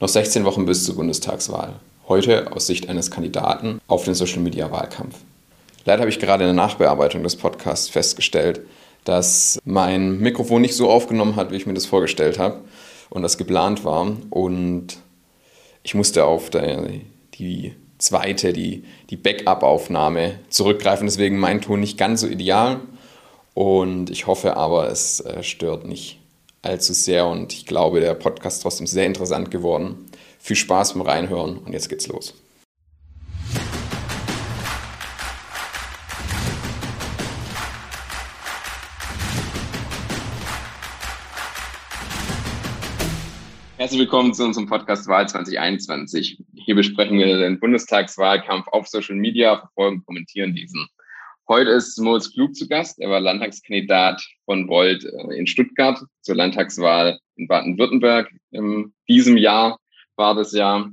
Noch 16 Wochen bis zur Bundestagswahl. Heute aus Sicht eines Kandidaten auf den Social-Media-Wahlkampf. Leider habe ich gerade in der Nachbearbeitung des Podcasts festgestellt, dass mein Mikrofon nicht so aufgenommen hat, wie ich mir das vorgestellt habe und das geplant war. Und ich musste auf die zweite, die, die Backup-Aufnahme zurückgreifen. Deswegen mein Ton nicht ganz so ideal. Und ich hoffe aber, es äh, stört nicht allzu sehr und ich glaube, der Podcast ist trotzdem sehr interessant geworden. Viel Spaß beim Reinhören und jetzt geht's los. Herzlich willkommen zu unserem Podcast Wahl 2021. Hier besprechen wir den Bundestagswahlkampf auf Social Media, verfolgen, kommentieren diesen. Heute ist Moritz Klug zu Gast. Er war Landtagskandidat von Volt äh, in Stuttgart zur Landtagswahl in Baden-Württemberg. In diesem Jahr war das Jahr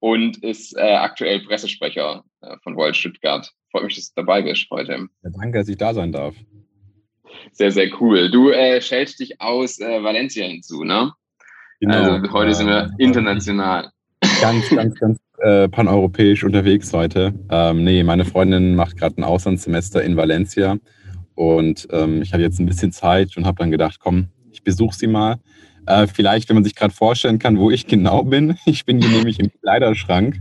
und ist äh, aktuell Pressesprecher äh, von Volt Stuttgart. Freut mich, dass du dabei bist heute. Ja, danke, dass ich da sein darf. Sehr, sehr cool. Du äh, stellst dich aus äh, Valencia hinzu, ne? Genau. Also heute sind wir international. Ganz, ganz, ganz äh, paneuropäisch unterwegs heute. Ähm, nee, meine Freundin macht gerade ein Auslandssemester in Valencia und ähm, ich hatte jetzt ein bisschen Zeit und habe dann gedacht, komm, ich besuche sie mal. Äh, vielleicht, wenn man sich gerade vorstellen kann, wo ich genau bin. Ich bin hier nämlich im Kleiderschrank,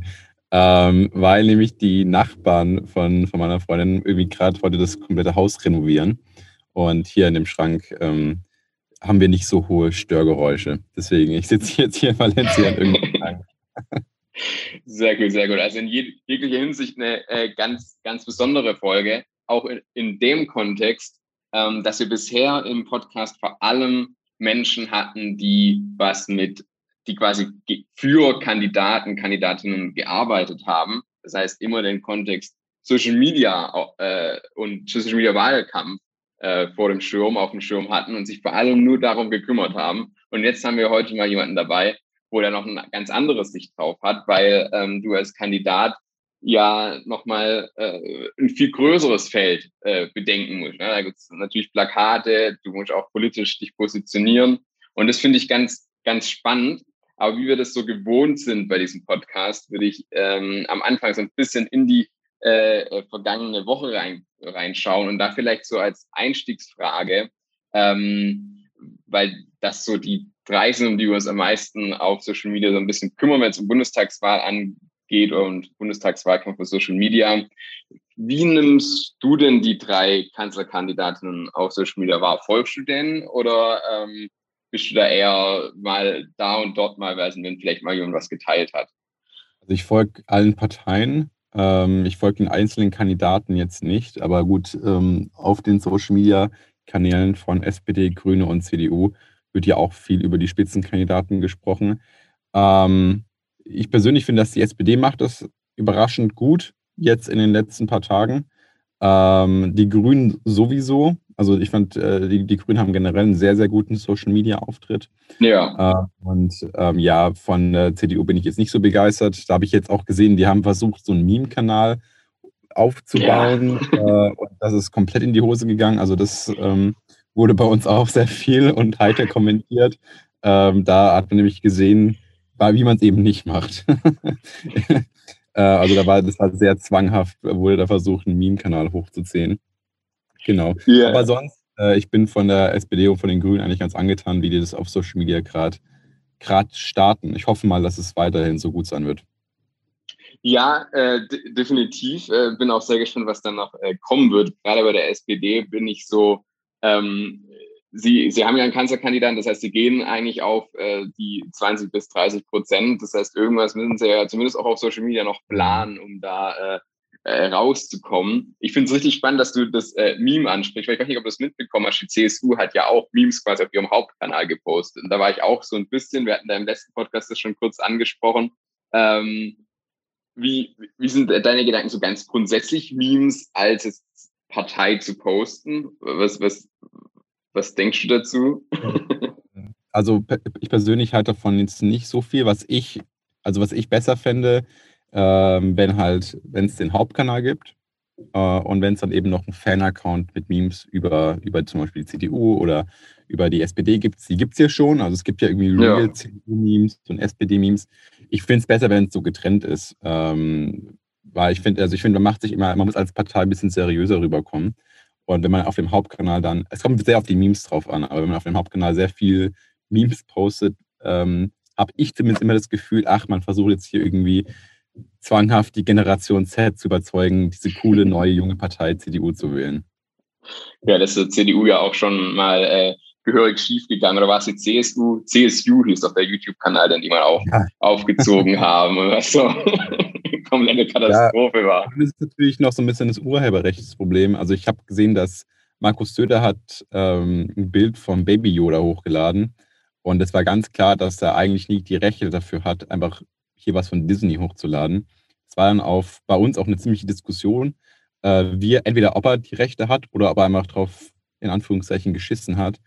ähm, weil nämlich die Nachbarn von, von meiner Freundin irgendwie gerade heute das komplette Haus renovieren. Und hier in dem Schrank ähm, haben wir nicht so hohe Störgeräusche. Deswegen, ich sitze jetzt hier in Valencia in irgendeinem. Sehr gut, sehr gut. Also in jeglicher Hinsicht eine äh, ganz, ganz besondere Folge, auch in, in dem Kontext, ähm, dass wir bisher im Podcast vor allem Menschen hatten, die was mit, die quasi für Kandidaten, Kandidatinnen gearbeitet haben. Das heißt, immer den Kontext Social Media äh, und Social Media Wahlkampf äh, vor dem Schirm, auf dem Schirm hatten und sich vor allem nur darum gekümmert haben. Und jetzt haben wir heute mal jemanden dabei, wo der noch ein ganz anderes Sicht drauf hat, weil ähm, du als Kandidat ja nochmal äh, ein viel größeres Feld äh, bedenken musst. Ne? Da gibt es natürlich Plakate, du musst auch politisch dich positionieren. Und das finde ich ganz, ganz spannend. Aber wie wir das so gewohnt sind bei diesem Podcast, würde ich ähm, am Anfang so ein bisschen in die äh, vergangene Woche rein, reinschauen und da vielleicht so als Einstiegsfrage, ähm, weil das so die drei sind, um die wir uns am meisten auf Social Media so ein bisschen kümmern, wenn es um Bundestagswahl angeht und Bundestagswahlkampf für Social Media. Wie nimmst du denn die drei Kanzlerkandidatinnen auf Social Media wahr? Folgst du denn oder ähm, bist du da eher mal da und dort mal, weil wenn vielleicht mal jemand was geteilt hat? Also ich folge allen Parteien. Ähm, ich folge den einzelnen Kandidaten jetzt nicht, aber gut, ähm, auf den Social Media Kanälen von SPD, Grüne und CDU wird ja auch viel über die Spitzenkandidaten gesprochen. Ähm, ich persönlich finde, dass die SPD macht das überraschend gut jetzt in den letzten paar Tagen. Ähm, die Grünen sowieso. Also ich fand, äh, die, die, Grünen haben generell einen sehr, sehr guten Social-Media-Auftritt. Ja. Äh, und ähm, ja, von der CDU bin ich jetzt nicht so begeistert. Da habe ich jetzt auch gesehen, die haben versucht, so einen Meme-Kanal aufzubauen. Ja. Äh, und das ist komplett in die Hose gegangen. Also das ähm, wurde bei uns auch sehr viel und heiter kommentiert. Ähm, da hat man nämlich gesehen, wie man es eben nicht macht. äh, also da war das war sehr zwanghaft, wurde da versucht, einen Meme-Kanal hochzuziehen. Genau. Yeah. Aber sonst, äh, ich bin von der SPD und von den Grünen eigentlich ganz angetan, wie die das auf Social Media gerade starten. Ich hoffe mal, dass es weiterhin so gut sein wird. Ja, äh, definitiv. Äh, bin auch sehr gespannt, was dann noch äh, kommen wird. Gerade bei der SPD bin ich so ähm, Sie, Sie haben ja einen Kanzlerkandidaten, das heißt, Sie gehen eigentlich auf äh, die 20 bis 30 Prozent. Das heißt, irgendwas müssen Sie ja zumindest auch auf Social Media noch planen, um da äh, äh, rauszukommen. Ich finde es richtig spannend, dass du das äh, Meme ansprichst, weil ich weiß nicht, ob du das mitbekommen hast. Die CSU hat ja auch Memes quasi auf ihrem Hauptkanal gepostet. Und da war ich auch so ein bisschen, wir hatten da im letzten Podcast das schon kurz angesprochen. Ähm, wie, wie sind deine Gedanken so ganz grundsätzlich Memes als Partei zu posten? Was, was, was denkst du dazu? Also ich persönlich halte davon jetzt nicht so viel. Was ich, also was ich besser fände, ähm, wenn halt, wenn es den Hauptkanal gibt Äh, und wenn es dann eben noch einen Fan-Account mit Memes über, über zum Beispiel die CDU oder über die SPD gibt, die gibt es ja schon. Also es gibt ja irgendwie Real ja. CDU-Memes und SPD-Memes. Ich finde es besser, wenn es so getrennt ist. Ähm, weil ich finde, also ich finde, man macht sich immer, man muss als Partei ein bisschen seriöser rüberkommen. Und wenn man auf dem Hauptkanal dann, es kommt sehr auf die Memes drauf an, aber wenn man auf dem Hauptkanal sehr viel Memes postet, ähm, habe ich zumindest immer das Gefühl, ach, man versucht jetzt hier irgendwie zwanghaft die Generation Z zu überzeugen, diese coole neue junge Partei CDU zu wählen. Ja, das ist CDU ja auch schon mal äh, gehörig schief gegangen. Oder war es die CSU? CSU hieß doch der YouTube-Kanal, den die mal auch ja. aufgezogen haben. Was so komplette Katastrophe ja, war. Das ist natürlich noch so ein bisschen das Urheberrechtsproblem. Also ich habe gesehen, dass Markus Söder hat ähm, ein Bild vom Baby Yoda hochgeladen. Und es war ganz klar, dass er eigentlich nie die Rechte dafür hat, einfach hier was von Disney hochzuladen. Es war dann auf, bei uns auch eine ziemliche Diskussion, äh, wie entweder ob er die Rechte hat oder ob er einfach drauf in Anführungszeichen geschissen hat.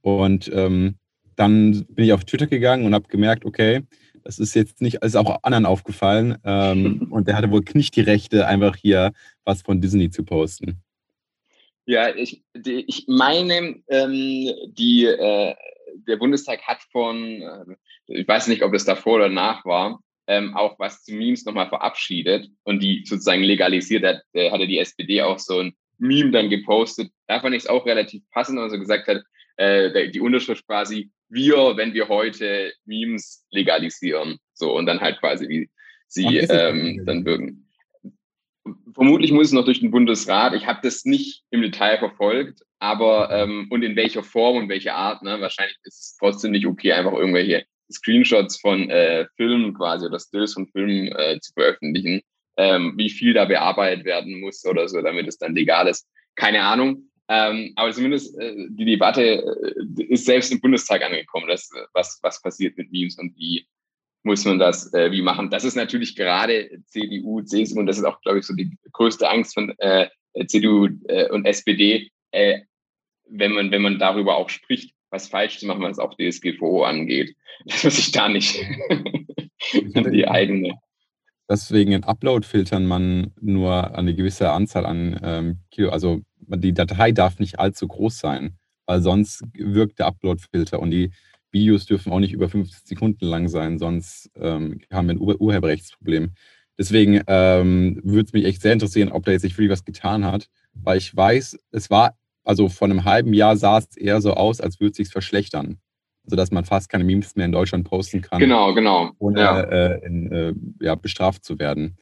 Und ähm, dann bin ich auf Twitter gegangen und habe gemerkt, okay, das ist jetzt nicht, ist auch anderen aufgefallen. Ähm, und der hatte wohl nicht die Rechte, einfach hier was von Disney zu posten. Ja, ich, die, ich meine, ähm, die, äh, der Bundestag hat von, äh, ich weiß nicht, ob es davor oder nach war, ähm, auch was zu Memes nochmal verabschiedet und die sozusagen legalisiert hat. Da hatte die SPD auch so ein Meme dann gepostet. Da fand ich es auch relativ passend, also gesagt hat, äh, die Unterschrift quasi, wir, wenn wir heute Memes legalisieren. So, und dann halt quasi, wie sie ähm, dann wirken. Vermutlich muss es noch durch den Bundesrat. Ich habe das nicht im Detail verfolgt, aber ähm, und in welcher Form und welcher Art. Ne? Wahrscheinlich ist es trotzdem nicht okay, einfach irgendwelche Screenshots von äh, Filmen quasi oder Stills von Filmen äh, zu veröffentlichen. Ähm, wie viel da bearbeitet werden muss oder so, damit es dann legal ist. Keine Ahnung. Ähm, aber zumindest äh, die Debatte äh, ist selbst im Bundestag angekommen, dass, was, was passiert mit Memes und wie muss man das äh, wie machen. Das ist natürlich gerade CDU, CSU und das ist auch, glaube ich, so die größte Angst von äh, CDU äh, und SPD, äh, wenn man, wenn man darüber auch spricht, was falsch zu machen, was auch DSGVO angeht, dass man sich da nicht die eigene Deswegen in Upload-Filtern man nur eine gewisse Anzahl an ähm, Kilo, also die Datei darf nicht allzu groß sein, weil sonst wirkt der Upload-Filter und die Videos dürfen auch nicht über 50 Sekunden lang sein, sonst ähm, haben wir ein Ur Urheberrechtsproblem. Deswegen ähm, würde es mich echt sehr interessieren, ob da jetzt sich wirklich was getan hat, weil ich weiß, es war, also vor einem halben Jahr sah es eher so aus, als würde es sich verschlechtern. Also dass man fast keine Memes mehr in Deutschland posten kann. Genau, genau. Ohne ja. Äh, in, äh, ja, bestraft zu werden.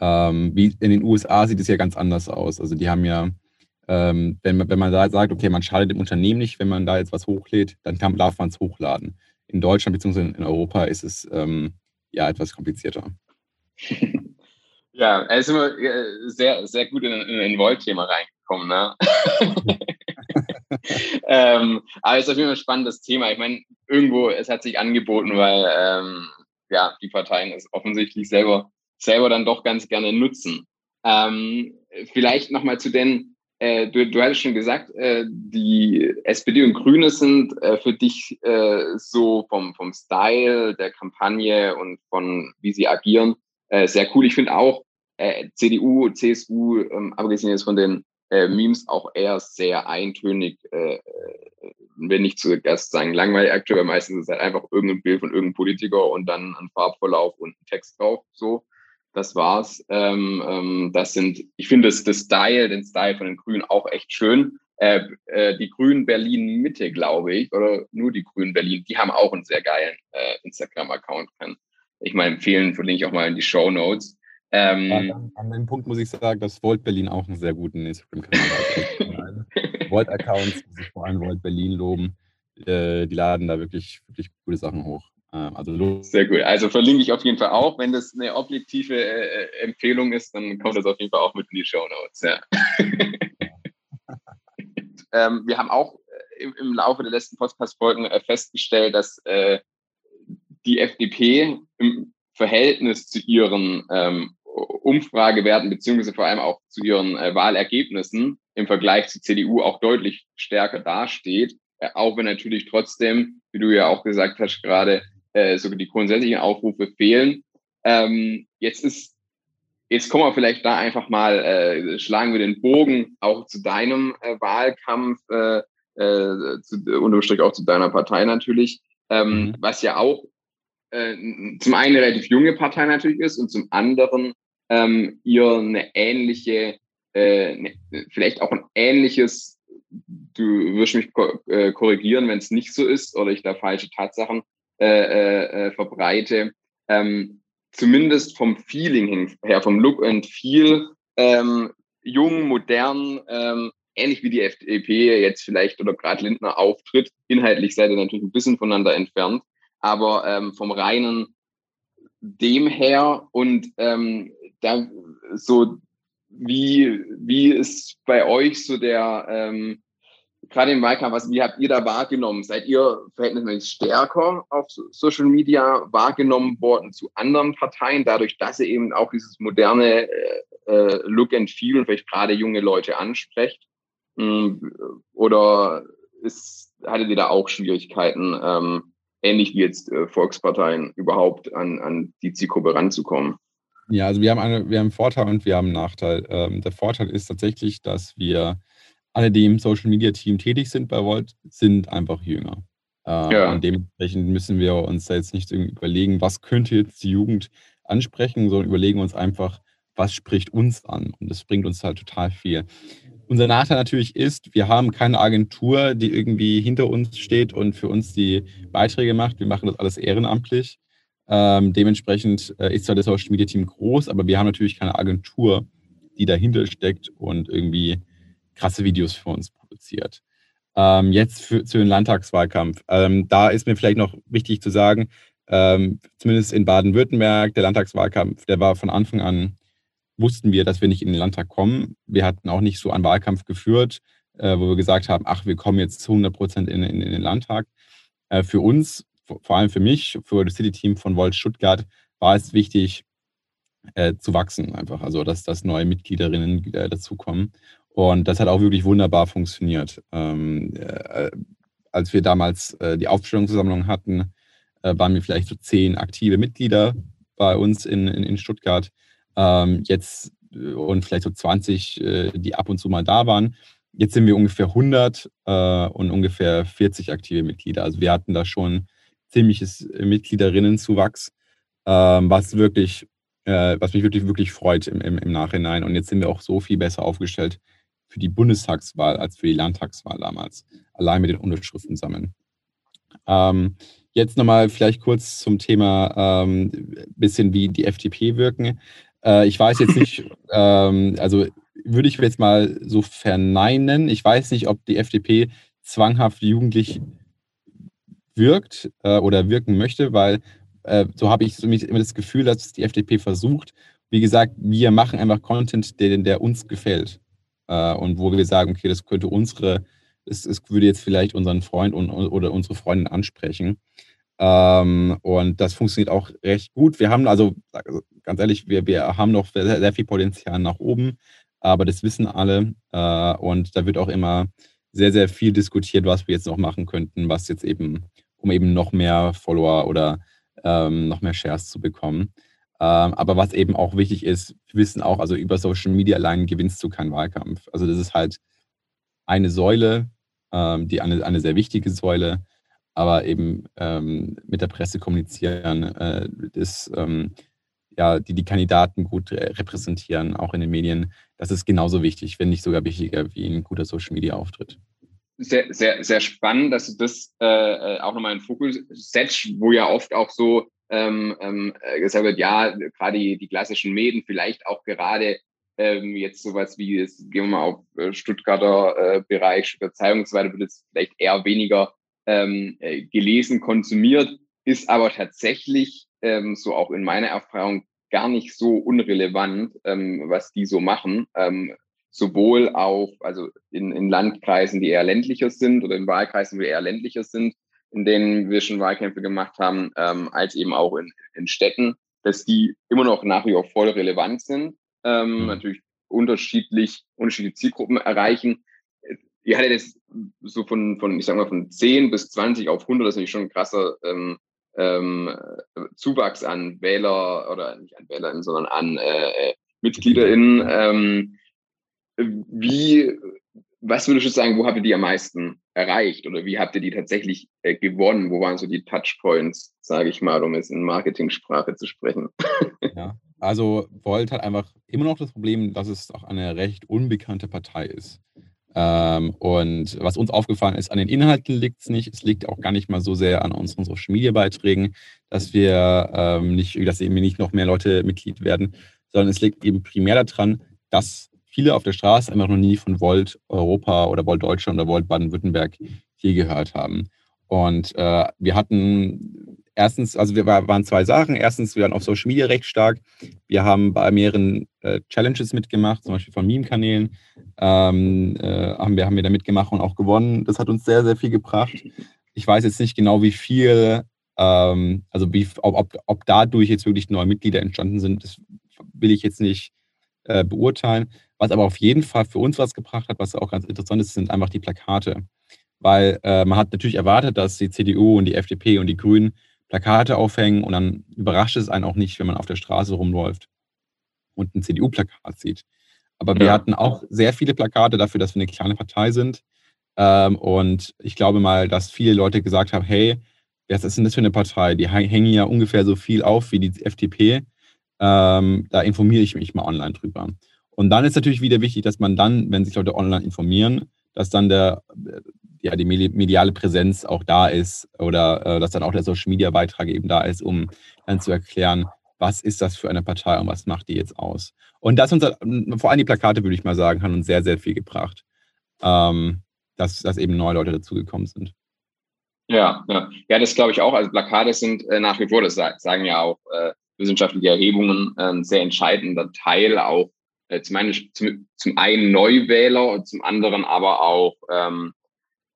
Ähm, wie in den USA sieht es ja ganz anders aus. Also die haben ja ähm, wenn, man, wenn man da sagt, okay, man schadet dem Unternehmen nicht, wenn man da jetzt was hochlädt, dann kann, darf man es hochladen. In Deutschland bzw. in Europa ist es ähm, ja etwas komplizierter. Ja, er ist immer äh, sehr, sehr gut in, in ein Volt-Thema reingekommen. Ne? ähm, aber es ist auf jeden Fall ein spannendes Thema. Ich meine, irgendwo, es hat sich angeboten, weil ähm, ja, die Parteien es offensichtlich selber, selber dann doch ganz gerne nutzen. Ähm, vielleicht nochmal zu den äh, du, du hattest schon gesagt, äh, die SPD und Grüne sind äh, für dich äh, so vom, vom Style der Kampagne und von wie sie agieren äh, sehr cool. Ich finde auch äh, CDU, CSU, ähm, abgesehen jetzt von den äh, Memes, auch eher sehr eintönig, äh, äh wenn nicht zuerst sagen langweilig aktuell, meistens ist es halt einfach irgendein Bild von irgendeinem Politiker und dann ein Farbverlauf und ein Text drauf. So das war's. Ähm, ähm, das sind, ich finde das, das Style, den Style von den Grünen auch echt schön. Äh, äh, die Grünen Berlin Mitte, glaube ich, oder nur die Grünen Berlin, die haben auch einen sehr geilen äh, Instagram-Account. Kann ich mal empfehlen, verlinke ich auch mal in die Show Notes. Ähm, an, an, dem Punkt muss ich sagen, dass Volt Berlin auch einen sehr guten Instagram-Kanal hat. Volt-Accounts, muss ich vor allem Volt Berlin loben. Äh, die laden da wirklich, wirklich coole Sachen hoch. Ähm, also Sehr gut. Also verlinke ich auf jeden Fall auch. Wenn das eine objektive äh, äh, Empfehlung ist, dann kommt das auf jeden Fall auch mit in die Show Notes. Ja. ähm, wir haben auch äh, im, im, Laufe der letzten Podcast-Folgen äh, festgestellt, dass äh, die FDP im Verhältnis zu ihren ähm, Umfragewerten beziehungsweise vor allem auch zu ihren äh, Wahlergebnissen im Vergleich zur CDU auch deutlich stärker dasteht. auch wenn natürlich trotzdem, wie du ja auch gesagt hast gerade, äh, sogar die grundsätzlichen Aufrufe fehlen. Ähm, jetzt ist jetzt kommen wir vielleicht da einfach mal, äh, schlagen wir den Bogen auch zu deinem äh, Wahlkampf, äh, äh, zu, unterstrich auch zu deiner Partei natürlich, ähm, mhm. was ja auch äh, zum einen eine relativ junge Partei natürlich ist und zum anderen ähm, ihr eine ähnliche, äh, ne, vielleicht auch ein ähnliches, du wirst mich ko äh, korrigieren, wenn es nicht so ist oder ich da falsche Tatsachen äh, äh, äh verbreite, ähm, zumindest vom Feeling her, vom Look and Feel, ähm, jung, modern, ähm, ähnlich wie die FDP jetzt vielleicht oder gerade Lindner auftritt. Inhaltlich seid ihr natürlich ein bisschen voneinander entfernt, aber ähm, vom reinen dem her und ähm, da so wie wie ist bei euch so der ähm, gerade im Wahlkampf, was, wie habt ihr da wahrgenommen? Seid ihr verhältnismäßig stärker auf Social Media wahrgenommen worden zu anderen Parteien, dadurch, dass ihr eben auch dieses moderne äh, äh Look and Feel und vielleicht gerade junge Leute ansprecht? Hm, oder ist, hattet ihr da auch Schwierigkeiten, ähm, ähnlich wie jetzt äh, Volksparteien, überhaupt an, an die Zielgruppe ranzukommen? Ja, also wir haben, eine, wir haben einen Vorteil und wir haben einen Nachteil. Ähm, der Vorteil ist tatsächlich, dass wir alle, die im Social Media Team tätig sind bei Volt, sind einfach jünger. Äh, ja. Und dementsprechend müssen wir uns da jetzt nicht irgendwie überlegen, was könnte jetzt die Jugend ansprechen, sondern überlegen uns einfach, was spricht uns an. Und das bringt uns halt total viel. Unser Nachteil natürlich ist, wir haben keine Agentur, die irgendwie hinter uns steht und für uns die Beiträge macht. Wir machen das alles ehrenamtlich. Ähm, dementsprechend äh, ist zwar das Social Media Team groß, aber wir haben natürlich keine Agentur, die dahinter steckt und irgendwie krasse Videos für uns produziert. Ähm, jetzt für, für den Landtagswahlkampf. Ähm, da ist mir vielleicht noch wichtig zu sagen, ähm, zumindest in Baden-Württemberg, der Landtagswahlkampf, der war von Anfang an, wussten wir, dass wir nicht in den Landtag kommen. Wir hatten auch nicht so einen Wahlkampf geführt, äh, wo wir gesagt haben, ach, wir kommen jetzt zu 100 Prozent in, in, in, den Landtag. Äh, für uns, vor allem für mich, für das City-Team von Volt Stuttgart, war es wichtig, äh, zu wachsen einfach. Also, dass, dass neue Mitgliederinnen äh, dazukommen. Und das hat auch wirklich wunderbar funktioniert. Ähm, äh, als wir damals äh, die Aufstellungsversammlung hatten, äh, waren wir vielleicht so zehn aktive Mitglieder bei uns in, in, in Stuttgart. Ähm, jetzt äh, und vielleicht so 20, äh, die ab und zu mal da waren. Jetzt sind wir ungefähr 100 äh, und ungefähr 40 aktive Mitglieder. Also wir hatten da schon ziemliches Mitgliederinnenzuwachs, ähm, was wirklich, was mich wirklich, wirklich freut im, im, im Nachhinein. Und jetzt sind wir auch so viel besser aufgestellt, für die Bundestagswahl als für die Landtagswahl damals, allein mit den Unterschriften sammeln. Ähm, jetzt nochmal vielleicht kurz zum Thema ähm, bisschen wie die FDP wirken. Äh, ich weiß jetzt nicht, ähm, also würde ich jetzt mal so verneinen. Ich weiß nicht, ob die FDP zwanghaft jugendlich wirkt äh, oder wirken möchte, weil äh, so habe ich so immer das Gefühl, dass die FDP versucht. Wie gesagt, wir machen einfach Content, der, der uns gefällt äh, und wo wir sagen, okay, das könnte unsere, es, es würde jetzt vielleicht unseren Freund und, oder unsere Freundin ansprechen. Ähm, und das funktioniert auch recht gut. Wir haben also, ganz ehrlich, wir, wir haben noch sehr, sehr viel Potenzial nach oben, aber das wissen alle. Äh, und da wird auch immer sehr, sehr viel diskutiert, was wir jetzt noch machen könnten, was jetzt eben, um eben noch mehr Follower oder ähm, noch mehr Shares zu bekommen. Ähm, aber was eben auch wichtig ist, wissen auch, also über Social Media allein gewinnst du keinen Wahlkampf. Also das ist halt eine Säule, ähm, die eine, eine sehr wichtige Säule, aber eben ähm, mit der Presse kommunizieren, äh, das, ja, die die Kandidaten gut repräsentieren, auch in den Medien, das ist genauso wichtig, wenn nicht sogar wichtiger wie ein guter Social Media Auftritt. Sehr, sehr, sehr spannend, dass du das äh, äh auch nochmal in den Fokus setzt, wo ja oft auch so ähm, ähm, äh, gesagt wird, ja, gerade die, die klassischen Medien, vielleicht auch gerade ähm, jetzt sowas wie, jetzt gehen wir mal auf äh, Stuttgarter äh, Bereich, Stuttgarter Zeitung und so weiter, wird jetzt vielleicht eher weniger ähm, äh, gelesen, konsumiert, ist aber tatsächlich ähm, so auch in meiner Erfahrung gar nicht so unrelevant, ähm, was die so machen. Ähm, sowohl auf, also in, in Landkreisen, die eher ländlicher sind oder in Wahlkreisen, die eher ländlicher sind, in denen wir schon Wahlkämpfe gemacht haben, ähm, als eben auch in, in Städten, dass die immer noch nach wie vor voll relevant sind, ähm, mhm. natürlich unterschiedlich, unterschiedliche Zielgruppen erreichen. Ihr hattet jetzt so von, von, ich sag mal, von 10 bis 20 auf 100, das ist natürlich schon ein krasser ähm, ähm, Zuwachs an Wähler oder nicht an Wählern, sondern an äh, MitgliederInnen. Ähm, wie, was würdest du sagen, wo habt ihr die am meisten erreicht oder wie habt ihr die tatsächlich äh, gewonnen? Wo waren so die Touchpoints, sage ich mal, um es in Marketingsprache zu sprechen? Ja, also Volt hat einfach immer noch das Problem, dass es auch eine recht unbekannte Partei ist. Ähm, und was uns aufgefallen ist, an den Inhalten liegt es nicht. Es liegt auch gar nicht mal so sehr an unseren Social Media Beiträgen, dass wir ähm, nicht, dass eben nicht noch mehr Leute Mitglied werden, sondern es liegt eben primär daran, dass viele auf der Straße einfach noch nie von Volt Europa oder Volt Deutschland oder Volt Baden-Württemberg je gehört haben. Und äh, wir hatten erstens, also wir waren zwei Sachen. Erstens, wir waren auf Social Media recht stark. Wir haben bei mehreren äh, Challenges mitgemacht, zum Beispiel von Meme-Kanälen. Ähm, äh, haben, wir, haben wir da mitgemacht und auch gewonnen. Das hat uns sehr, sehr viel gebracht. Ich weiß jetzt nicht genau, wie viel, ähm, also wie, ob, ob, ob dadurch jetzt wirklich neue Mitglieder entstanden sind, das will ich jetzt nicht äh, beurteilen. Was aber auf jeden Fall für uns was gebracht hat, was auch ganz interessant ist, sind einfach die Plakate. Weil äh, man hat natürlich erwartet, dass die CDU und die FDP und die Grünen Plakate aufhängen und dann überrascht es einen auch nicht, wenn man auf der Straße rumläuft und ein CDU-Plakat sieht. Aber ja. wir hatten auch sehr viele Plakate dafür, dass wir eine kleine Partei sind. Ähm, und ich glaube mal, dass viele Leute gesagt haben, hey, was ist denn das für eine Partei? Die hängen ja ungefähr so viel auf wie die FDP. Ähm, da informiere ich mich mal online drüber. Und dann ist natürlich wieder wichtig, dass man dann, wenn sich Leute online informieren, dass dann der, ja, die mediale Präsenz auch da ist oder äh, dass dann auch der Social Media Beitrag eben da ist, um dann zu erklären, was ist das für eine Partei und was macht die jetzt aus. Und das uns, vor allem die Plakate, würde ich mal sagen, haben uns sehr, sehr viel gebracht, ähm, dass, dass eben neue Leute dazugekommen sind. Ja, ja, ja, das glaube ich auch. Also Plakate sind äh, nach wie vor, das sagen ja auch äh, wissenschaftliche Erhebungen, ein sehr entscheidender Teil auch äh, zum, einen, zum, zum einen Neuwähler und zum anderen aber auch ähm,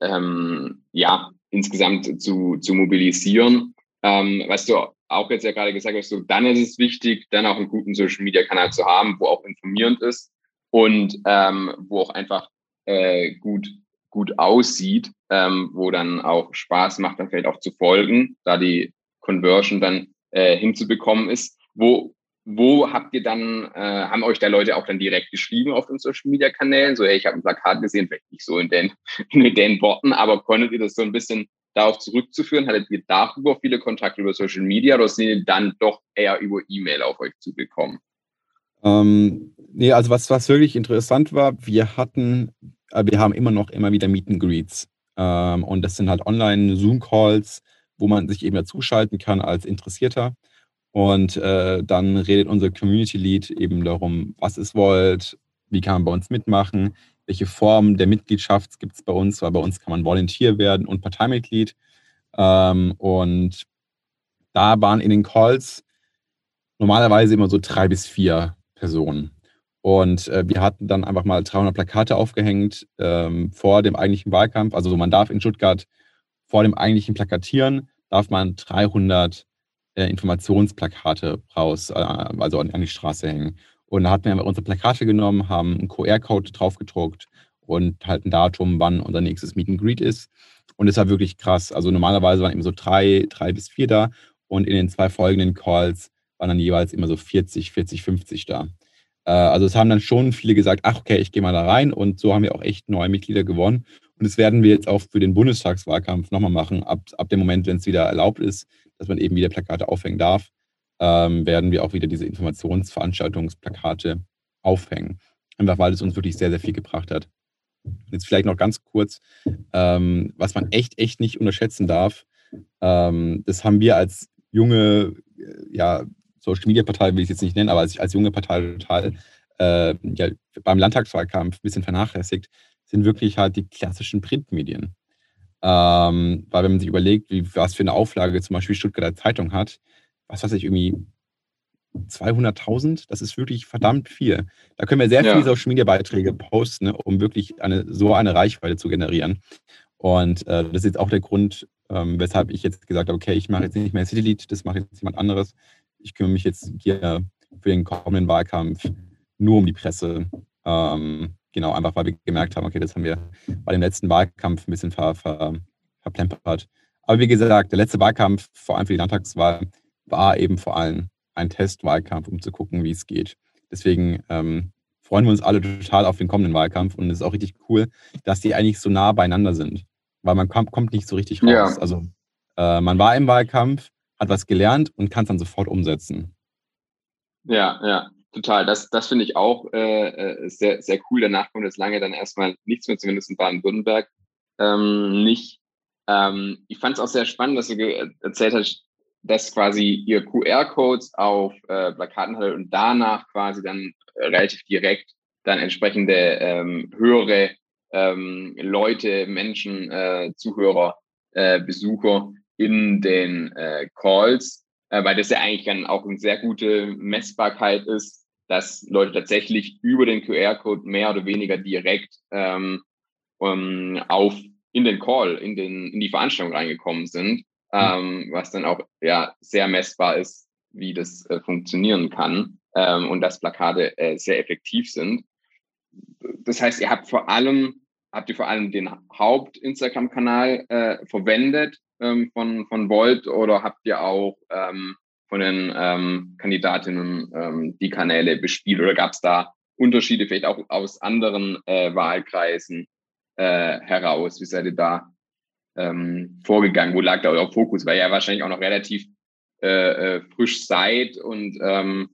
ähm, ja, insgesamt zu, zu mobilisieren. Ähm, was du auch jetzt ja gerade gesagt hast, so, dann ist es wichtig, dann auch einen guten Social Media Kanal zu haben, wo auch informierend ist und ähm, wo auch einfach äh, gut, gut aussieht, ähm, wo dann auch Spaß macht, dann vielleicht auch zu folgen, da die Conversion dann äh, hinzubekommen ist. Wo, wo habt ihr dann, äh, haben euch da Leute auch dann direkt geschrieben auf den Social Media Kanälen? So, hey, ich habe ein Plakat gesehen, vielleicht nicht so in den, in den Worten, aber konntet ihr das so ein bisschen darauf zurückzuführen? Hattet ihr darüber viele Kontakte über Social Media oder sind ihr dann doch eher über E-Mail auf euch zugekommen? Ähm, nee, also was, was wirklich interessant war, wir hatten, äh, wir haben immer noch immer wieder Meet and Greets. Ähm, und das sind halt online Zoom-Calls, wo man sich eben dazuschalten kann als Interessierter. Und äh, dann redet unser Community Lead eben darum, was es wollt, wie kann man bei uns mitmachen, welche Form der Mitgliedschaft gibt es bei uns, weil bei uns kann man Volunteer werden und Parteimitglied. Ähm, und da waren in den Calls normalerweise immer so drei bis vier Personen. Und äh, wir hatten dann einfach mal 300 Plakate aufgehängt ähm, vor dem eigentlichen Wahlkampf. Also man darf in Stuttgart vor dem eigentlichen Plakatieren, darf man 300 äh, Informationsplakate raus, äh, also an, an, die Straße hängen. Und da hatten wir unsere Plakate genommen, haben einen QR-Code draufgedruckt und halt ein Datum, wann unser nächstes Meet and Greet ist. Und es war wirklich krass. Also normalerweise waren eben so drei, drei bis vier da und in den zwei folgenden Calls waren dann jeweils immer so 40, 40, 50 da. Äh, also es haben dann schon viele gesagt, ach okay, ich gehe mal da rein und so haben wir auch echt neue Mitglieder gewonnen. Und das werden wir jetzt auch für den Bundestagswahlkampf nochmal machen, ab, ab dem Moment, wenn es wieder erlaubt ist, dass man eben wieder Plakate aufhängen darf, ähm, werden wir auch wieder diese Informationsveranstaltungsplakate aufhängen. Einfach weil es uns wirklich sehr, sehr viel gebracht hat. Jetzt vielleicht noch ganz kurz, ähm, was man echt, echt nicht unterschätzen darf. Ähm, das haben wir als junge, äh, ja, Social Media Partei will ich es jetzt nicht nennen, aber als, als junge Partei total äh, ja, beim Landtagswahlkampf ein bisschen vernachlässigt, sind wirklich halt die klassischen Printmedien. Ähm, weil wenn man sich überlegt, wie, was für eine Auflage zum Beispiel Stuttgarter Zeitung hat, was weiß ich, irgendwie 200.000, das ist wirklich verdammt viel. Da können wir sehr ja. viele Social Media Beiträge posten, ne, um wirklich eine, so eine Reichweite zu generieren. Und äh, das ist jetzt auch der Grund, ähm, weshalb ich jetzt gesagt habe, okay, ich mache jetzt nicht mehr City Lead, das mache jetzt jemand anderes. Ich kümmere mich jetzt hier für den kommenden Wahlkampf nur um die Presse. Ähm, Genau, einfach weil wir gemerkt haben, okay, das haben wir bei dem letzten Wahlkampf ein bisschen ver, ver, verplempert. Aber wie gesagt, der letzte Wahlkampf, vor allem für die Landtagswahl, war eben vor allem ein Testwahlkampf, um zu gucken, wie es geht. Deswegen ähm, freuen wir uns alle total auf den kommenden Wahlkampf und es ist auch richtig cool, dass die eigentlich so nah beieinander sind, weil man kommt, kommt nicht so richtig raus. Ja. Also äh, man war im Wahlkampf, hat was gelernt und kann es dann sofort umsetzen. Ja, ja, total. Das, das finde ich auch äh, äh, sehr, sehr cool. Danach kommt jetzt lange dann erstmal nichts mehr, zumindest in Baden-Württemberg ähm, nicht. Ähm, ich fand es auch sehr spannend, dass du erzählt hast, dass quasi ihr QR-Codes auf äh, Plakaten hattet und danach quasi dann relativ direkt dann entsprechende ähm, höhere ähm, Leute, Menschen, äh, Zuhörer, äh, Besucher in den äh, Calls, äh, weil das ja eigentlich dann auch eine sehr gute Messbarkeit ist, dass Leute tatsächlich über den QR-Code mehr oder weniger direkt ähm, um, auf in den Call, in den in die Veranstaltung reingekommen sind, ähm, was dann auch ja sehr messbar ist, wie das äh, funktionieren kann ähm, und dass Plakate äh, sehr effektiv sind. Das heißt, ihr habt vor allem habt ihr vor allem den Haupt-Instagram-Kanal äh, verwendet ähm, von, von Volt oder habt ihr auch ähm, von den ähm, Kandidatinnen ähm, die Kanäle bespielt oder gab es da Unterschiede vielleicht auch aus anderen äh, Wahlkreisen äh, heraus? Wie seid ihr da ähm, vorgegangen? Wo lag da euer Fokus? Weil ihr ja wahrscheinlich auch noch relativ äh, äh, frisch seid und ähm,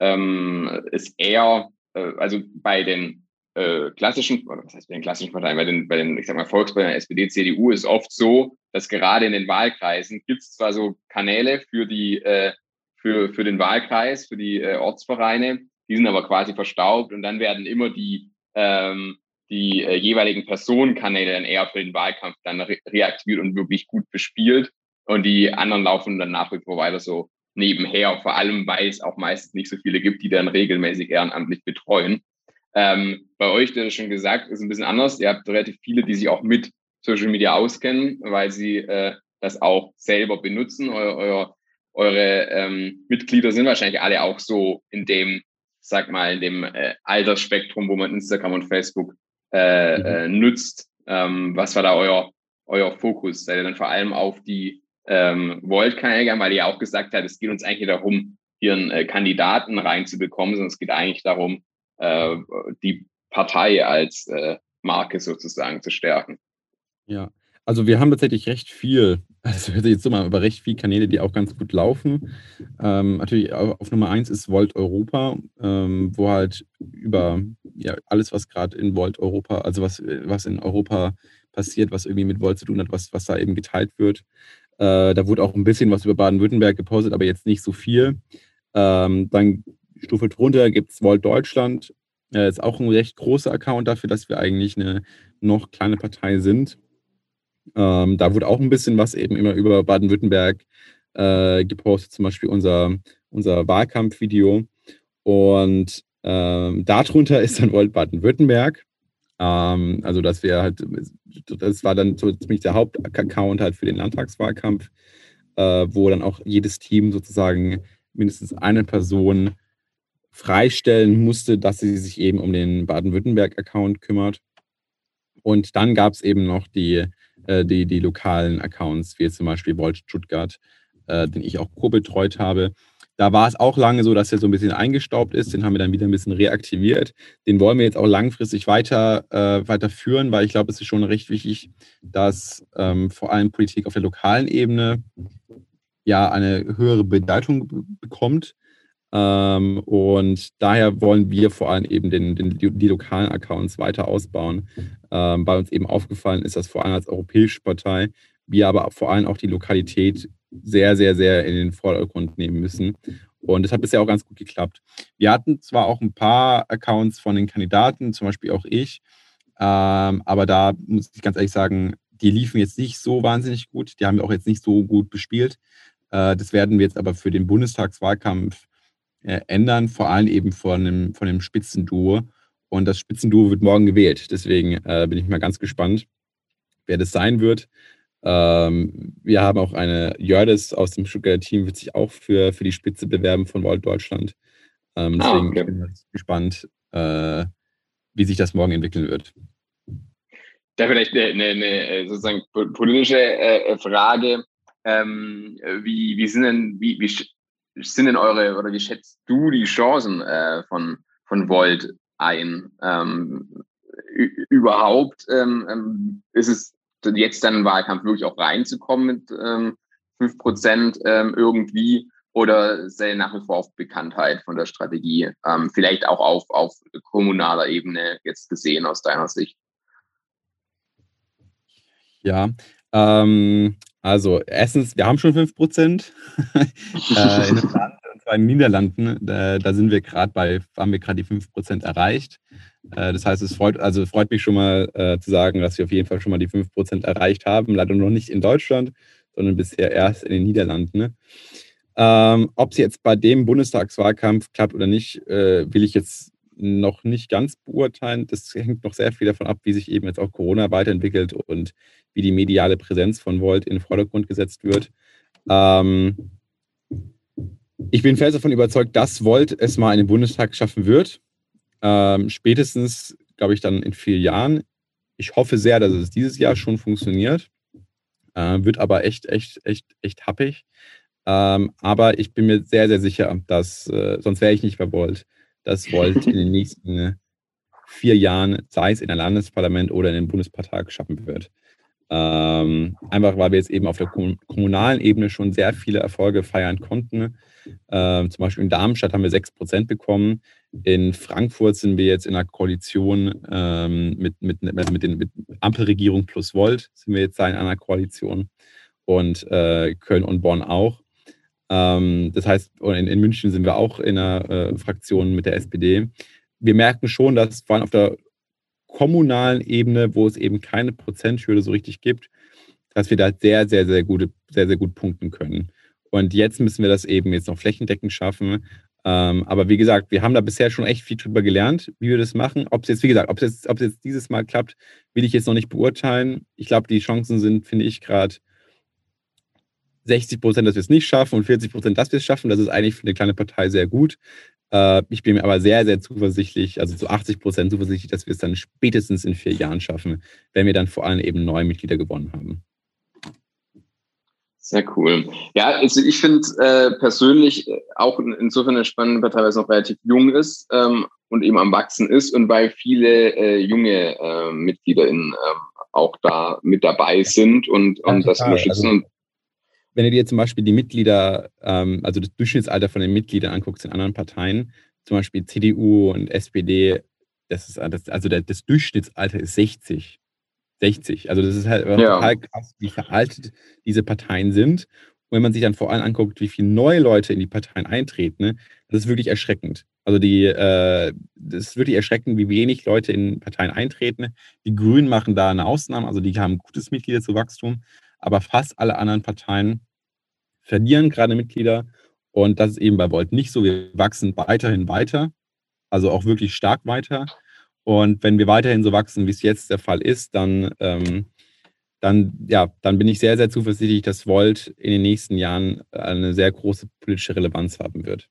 ähm, ist eher, äh, also bei den äh, klassischen, oder was heißt bei den klassischen Parteien, bei den, bei den, ich sag mal, Volksparteien, SPD, CDU ist oft so, dass gerade in den Wahlkreisen gibt es zwar so Kanäle für die, äh, für, für den Wahlkreis, für die äh, Ortsvereine, die sind aber quasi verstaubt und dann werden immer die, ähm, die äh, jeweiligen Personenkanäle dann eher für den Wahlkampf dann re reaktiviert und wirklich gut bespielt und die anderen laufen dann nach wie vor weiter so nebenher, vor allem weil es auch meistens nicht so viele gibt, die dann regelmäßig ehrenamtlich betreuen. Ähm, bei euch, der schon gesagt, ist ein bisschen anders. Ihr habt relativ viele, die sich auch mit Social Media auskennen, weil sie äh, das auch selber benutzen. Eu, euer, eure ähm, Mitglieder sind wahrscheinlich alle auch so in dem, sag mal, in dem äh, Altersspektrum, wo man Instagram und Facebook äh, mhm. äh, nutzt. Ähm, was war da euer, euer Fokus? Seid ihr dann vor allem auf die ähm, Volt-Kanäle gegangen, weil ihr auch gesagt habt, es geht uns eigentlich darum, hier einen äh, Kandidaten reinzubekommen, sondern es geht eigentlich darum, äh, die Partei als äh, Marke sozusagen zu stärken. Ja, also wir haben tatsächlich recht viel, also jetzt so mal über recht viele Kanäle, die auch ganz gut laufen. Ähm, natürlich auf Nummer eins ist Volt Europa, ähm, wo halt über ja, alles, was gerade in Volt Europa, also was, was in Europa passiert, was irgendwie mit Volt zu tun hat, was, was da eben geteilt wird. Äh, da wurde auch ein bisschen was über Baden-Württemberg gepostet, aber jetzt nicht so viel. Ähm, dann Stufe drunter gibt es Volt Deutschland. Äh, ist auch ein recht großer Account dafür, dass wir eigentlich eine noch kleine Partei sind. Ähm, da wurde auch ein bisschen was eben immer über Baden-Württemberg äh, gepostet, zum Beispiel unser, unser Wahlkampfvideo. Und ähm, darunter ist dann Volt Baden-Württemberg. Ähm, also, dass wir halt, das war dann so ziemlich der Hauptaccount halt für den Landtagswahlkampf, äh, wo dann auch jedes Team sozusagen mindestens eine Person freistellen musste, dass sie sich eben um den Baden-Württemberg-Account kümmert. Und dann gab es eben noch die, äh, die, die lokalen Accounts, wie zum Beispiel Volt Stuttgart, äh, den ich auch co-betreut habe. Da war es auch lange so, dass er so ein bisschen eingestaubt ist. Den haben wir dann wieder ein bisschen reaktiviert. Den wollen wir jetzt auch langfristig weiter, äh, weiterführen, weil ich glaube, es ist schon recht wichtig, dass ähm, vor allem Politik auf der lokalen Ebene ja eine höhere Bedeutung bekommt. Ähm, und daher wollen wir vor allem eben den, den, die lokalen Accounts weiter ausbauen. Ähm, bei uns eben aufgefallen ist, dass vor allem als europäische Partei wir aber vor allem auch die Lokalität sehr, sehr, sehr in den Vordergrund nehmen müssen. Und das hat bisher auch ganz gut geklappt. Wir hatten zwar auch ein paar Accounts von den Kandidaten, zum Beispiel auch ich, ähm, aber da muss ich ganz ehrlich sagen, die liefen jetzt nicht so wahnsinnig gut. Die haben wir auch jetzt nicht so gut bespielt. Äh, das werden wir jetzt aber für den Bundestagswahlkampf äh, ändern, vor allem eben von einem, von einem Spitzenduo. Und das Spitzenduo wird morgen gewählt. Deswegen äh, bin ich mal ganz gespannt, wer das sein wird. Ähm, wir haben auch eine Jördes aus dem Stuttgarter Team, wird sich auch für, für die Spitze bewerben von Volt Deutschland. Ähm, ah, deswegen ah, okay. bin ich gespannt, äh, wie sich das morgen entwickeln wird. Da vielleicht eine, eine, eine äh, sozusagen politische äh, Frage. Ähm, wie, wie sind denn, wie, wie sind denn eure, oder wie schätzt du die Chancen äh, von, von Volt ein? Ähm, überhaupt ähm, ähm, ist es jetzt dann im Wahlkampf wirklich auch reinzukommen mit ähm, 5 Prozent ähm, irgendwie oder sei nach wie vor auf Bekanntheit von der Strategie, ähm, vielleicht auch auf, auf kommunaler Ebene jetzt gesehen aus deiner Sicht? Ja, ähm, also erstens, wir haben schon 5 Prozent äh, in Land, und zwar in den Niederlanden. Da, da sind wir gerade bei, haben wir gerade die 5 Prozent erreicht. Äh, das heißt, es freut, also freut mich schon mal äh, zu sagen, dass wir auf jeden Fall schon mal die 5 Prozent erreicht haben. Leider noch nicht in Deutschland, sondern bisher erst in den Niederlanden. Ähm, Ob es jetzt bei dem Bundestagswahlkampf klappt oder nicht, äh, will ich jetzt noch nicht ganz beurteilen. Das hängt noch sehr viel davon ab, wie sich eben jetzt auch Corona weiterentwickelt und wie die mediale Präsenz von Volt in den Vordergrund gesetzt wird. Ähm, ich bin fest davon überzeugt, dass Volt es mal in den Bundestag schaffen wird. Ähm, spätestens, glaube ich, dann in vier Jahren. Ich hoffe sehr, dass es dieses Jahr schon funktioniert. Äh, wird aber echt, echt, echt, echt happig. Ähm, aber ich bin mir sehr, sehr sicher, dass, äh, sonst wäre ich nicht bei Volt, dass Volt in den nächsten vier Jahren, sei es in der Landesparlament oder in den Bundespartag, schaffen wird. Ähm, einfach weil wir jetzt eben auf der kommunalen Ebene schon sehr viele Erfolge feiern konnten. Ähm, zum Beispiel in Darmstadt haben wir 6% bekommen. In Frankfurt sind wir jetzt in einer Koalition ähm, mit, mit, mit, den, mit Ampelregierung plus Volt, sind wir jetzt da in einer Koalition. Und äh, Köln und Bonn auch. Ähm, das heißt, in, in, München sind wir auch in einer äh, Fraktion mit der SPD. Wir merken schon, dass vor allem auf der kommunalen Ebene, wo es eben keine Prozenthürde so richtig gibt, dass wir da sehr, sehr, sehr gute, sehr, sehr gut punkten können. Und jetzt müssen wir das eben jetzt noch flächendeckend schaffen. Ähm, aber wie gesagt, wir haben da bisher schon echt viel drüber gelernt, wie wir das machen. Ob es jetzt, wie gesagt, ob es jetzt, ob es jetzt dieses Mal klappt, will ich jetzt noch nicht beurteilen. Ich glaube, die Chancen sind, finde ich, gerade 60 Prozent, dass wir es nicht schaffen und 40 Prozent, dass wir es schaffen. Das ist eigentlich für eine kleine Partei sehr gut. Äh, ich bin mir aber sehr, sehr zuversichtlich, also zu 80 Prozent zuversichtlich, dass wir es dann spätestens in vier Jahren schaffen, wenn wir dann vor allem eben neue Mitglieder gewonnen haben. Sehr cool. Ja, also ich finde äh, persönlich auch insofern eine spannende Partei, weil es noch relativ jung ist ähm, und eben am Wachsen ist und weil viele äh, junge äh, MitgliederInnen ähm, auch da mit dabei sind und, und ja, das unterstützen. Also, wenn du dir zum Beispiel die Mitglieder, ähm, also das Durchschnittsalter von den Mitgliedern anguckst in anderen Parteien, zum Beispiel CDU und SPD, das ist also das Durchschnittsalter ist 60. 60. Also das ist halt ja. total krass, wie veraltet diese Parteien sind. Und wenn man sich dann vor allem anguckt, wie viele neue Leute in die Parteien eintreten, ne, das ist wirklich erschreckend. Also die, äh, das ist wirklich erschreckend, wie wenig Leute in Parteien eintreten. Die Grünen machen da eine Ausnahme, also die haben gutes Mitglieder zu Wachstum, aber fast alle anderen Parteien verlieren gerade Mitglieder. Und das ist eben bei Volt nicht so. Wir wachsen weiterhin weiter, also auch wirklich stark weiter. Und wenn wir weiterhin so wachsen, wie es jetzt der Fall ist, dann, ähm, dann, ja, dann bin ich sehr, sehr zuversichtlich, dass Volt in den nächsten Jahren eine sehr große politische Relevanz haben wird.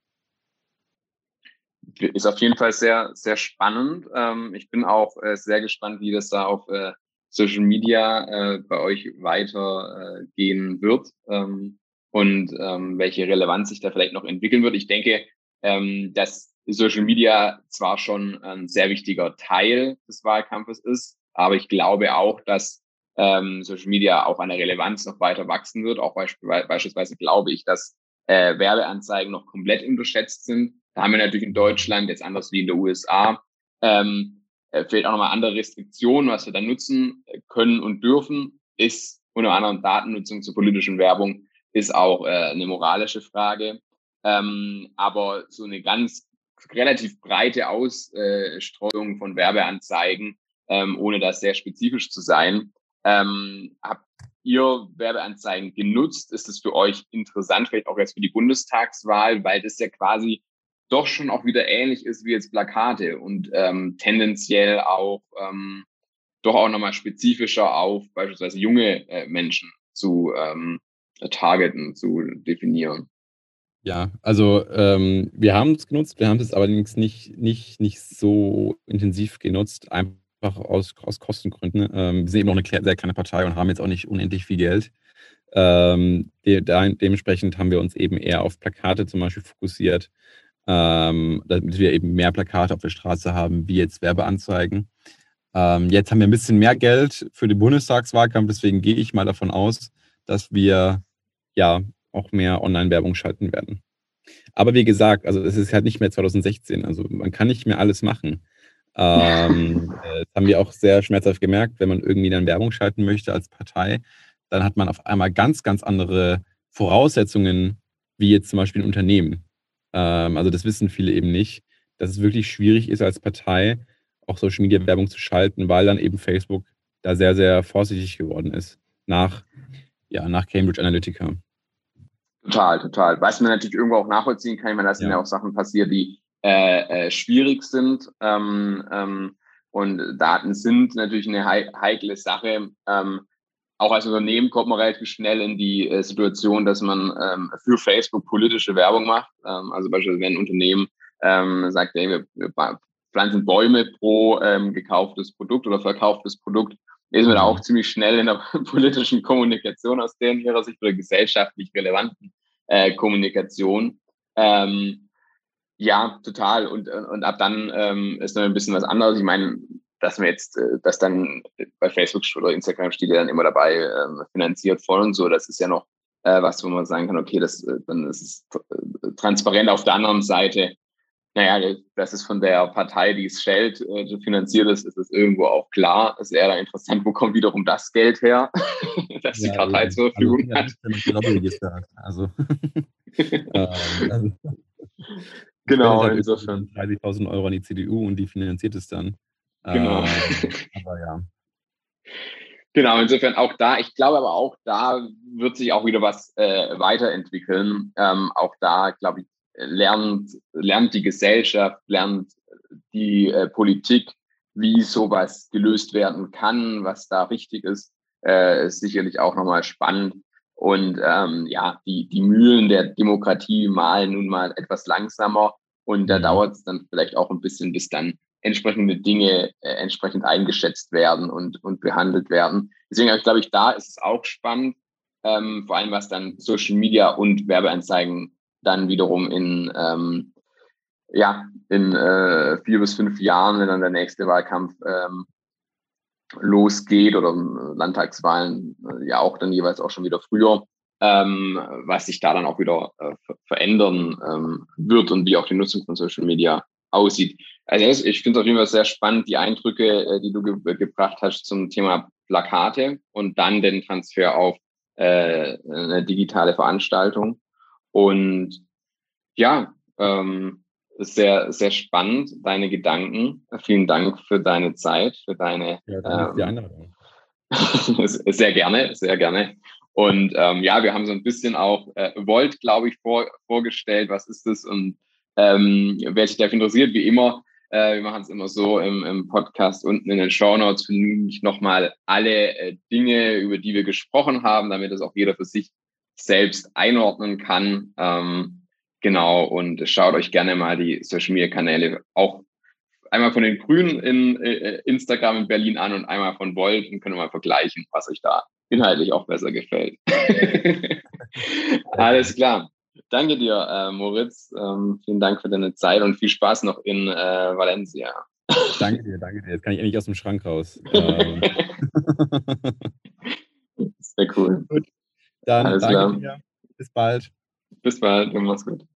Ist auf jeden Fall sehr, sehr spannend. Ähm, ich bin auch äh, sehr gespannt, wie das da auf äh, Social Media äh, bei euch weitergehen wird ähm, und ähm, welche Relevanz sich da vielleicht noch entwickeln wird. Ich denke, dass Social Media zwar schon ein sehr wichtiger Teil des Wahlkampfes ist, aber ich glaube auch, dass ähm, Social Media auch an der Relevanz noch weiter wachsen wird. Auch beispielsweise, beispielsweise glaube ich, dass äh, Werbeanzeigen noch komplett unterschätzt sind. Da haben wir natürlich in Deutschland, jetzt anders wie in den USA, ähm, äh, vielleicht auch nochmal andere Restriktionen, was wir dann nutzen können und dürfen, ist unter anderem Datennutzung zur politischen Werbung, ist auch äh, eine moralische Frage. Ähm, aber so eine ganz relativ breite Ausstreuung von Werbeanzeigen, ähm, ohne das sehr spezifisch zu sein. Ähm, habt ihr Werbeanzeigen genutzt? Ist es für euch interessant, vielleicht auch jetzt für die Bundestagswahl, weil das ja quasi doch schon auch wieder ähnlich ist wie jetzt Plakate und ähm, tendenziell auch ähm, doch auch nochmal spezifischer auf beispielsweise junge äh, Menschen zu ähm, targeten, zu definieren. Ja, also ähm, wir haben es genutzt, wir haben es allerdings nicht, nicht, nicht so intensiv genutzt, einfach aus, aus Kostengründen. Ähm, wir sind eben noch eine sehr kleine Partei und haben jetzt auch nicht unendlich viel Geld. Ähm, de dementsprechend haben wir uns eben eher auf Plakate zum Beispiel fokussiert, ähm, damit wir eben mehr Plakate auf der Straße haben, wie jetzt Werbeanzeigen. Ähm, jetzt haben wir ein bisschen mehr Geld für den Bundestagswahlkampf, deswegen gehe ich mal davon aus, dass wir ja auch mehr Online-Werbung schalten werden. Aber wie gesagt, also es ist halt nicht mehr 2016, also man kann nicht mehr alles machen. Ähm, äh, das haben wir auch sehr schmerzhaft gemerkt, wenn man irgendwie dann Werbung schalten möchte als Partei, dann hat man auf einmal ganz, ganz andere Voraussetzungen, wie jetzt zum Beispiel ein Unternehmen. Ähm, also das wissen viele eben nicht, dass es wirklich schwierig ist als Partei, auch Social Media Werbung zu schalten, weil dann eben Facebook da sehr, sehr vorsichtig geworden ist nach, ja, nach Cambridge Analytica. Total, total. Was man natürlich irgendwo auch nachvollziehen kann, wenn das ja. sind ja auch Sachen passiert, die äh, äh, schwierig sind. Ähm, ähm, und Daten sind natürlich eine heikle Sache. Ähm, auch als Unternehmen kommt man relativ schnell in die äh, Situation, dass man ähm, für Facebook politische Werbung macht. Ähm, also beispielsweise wenn ein Unternehmen ähm, sagt, hey, wir, wir pflanzen Bäume pro ähm, gekauftes Produkt oder verkauftes Produkt, ist man da auch ziemlich schnell in der politischen Kommunikation aus deren ihrer Sicht oder gesellschaftlich relevanten äh, Kommunikation. Ähm, ja, total. Und, und ab dann ähm, ist noch ein bisschen was anderes. Ich meine, dass man jetzt, äh, dass dann bei Facebook oder Instagram steht ja dann immer dabei, ähm, finanziert voll und so, das ist ja noch äh, was, wo man sagen kann, okay, das, äh, dann ist es transparent auf der anderen Seite. Naja, das ist von der Partei, die es stellt, finanziert ist, ist es irgendwo auch klar. Es ist eher interessant, wo kommt wiederum das Geld her, das ja, die Partei ja, zur Verfügung also, hat. Also, also, genau, insofern. 30.000 Euro an die CDU und die finanziert es dann. Genau. Ähm, aber ja. Genau, insofern auch da, ich glaube aber auch da wird sich auch wieder was äh, weiterentwickeln. Ähm, auch da, glaube ich, lernt, lernt die Gesellschaft, lernt die äh, Politik, wie sowas gelöst werden kann, was da richtig ist, äh, ist sicherlich auch nochmal spannend. Und ähm, ja, die, die Mühlen der Demokratie malen nun mal etwas langsamer und da mhm. dauert es dann vielleicht auch ein bisschen, bis dann entsprechende Dinge äh, entsprechend eingeschätzt werden und, und behandelt werden. Deswegen glaube ich, da ist es auch spannend, ähm, vor allem was dann Social Media und Werbeanzeigen dann wiederum in, ähm, ja, in äh, vier bis fünf Jahren, wenn dann der nächste Wahlkampf ähm, losgeht oder Landtagswahlen äh, ja auch dann jeweils auch schon wieder früher, ähm, was sich da dann auch wieder äh, verändern ähm, wird und wie auch die Nutzung von Social Media aussieht. Also ich finde es auf jeden Fall sehr spannend, die Eindrücke, äh, die du ge gebracht hast zum Thema Plakate und dann den Transfer auf äh, eine digitale Veranstaltung. Und ja, ähm, sehr, sehr spannend, deine Gedanken. Vielen Dank für deine Zeit, für deine ja, ähm, die Einladung. sehr gerne, sehr gerne. Und ähm, ja, wir haben so ein bisschen auch äh, Volt, glaube ich, vor, vorgestellt. Was ist das? Und ähm, wer sich dafür interessiert, wie immer, äh, wir machen es immer so im, im, Podcast unten in den Show Notes finde ich nochmal alle äh, Dinge, über die wir gesprochen haben, damit das auch jeder für sich selbst einordnen kann. Ähm, genau, und schaut euch gerne mal die Social Media Kanäle auch einmal von den Grünen in äh, Instagram in Berlin an und einmal von Volt und können mal vergleichen, was euch da inhaltlich auch besser gefällt. Alles klar. Danke dir, äh, Moritz. Ähm, vielen Dank für deine Zeit und viel Spaß noch in äh, Valencia. Danke dir, danke dir. Jetzt kann ich endlich aus dem Schrank raus. Ähm. Sehr cool. Gut. Dann Alles danke klar. dir. Bis bald. Bis bald. Mach's gut.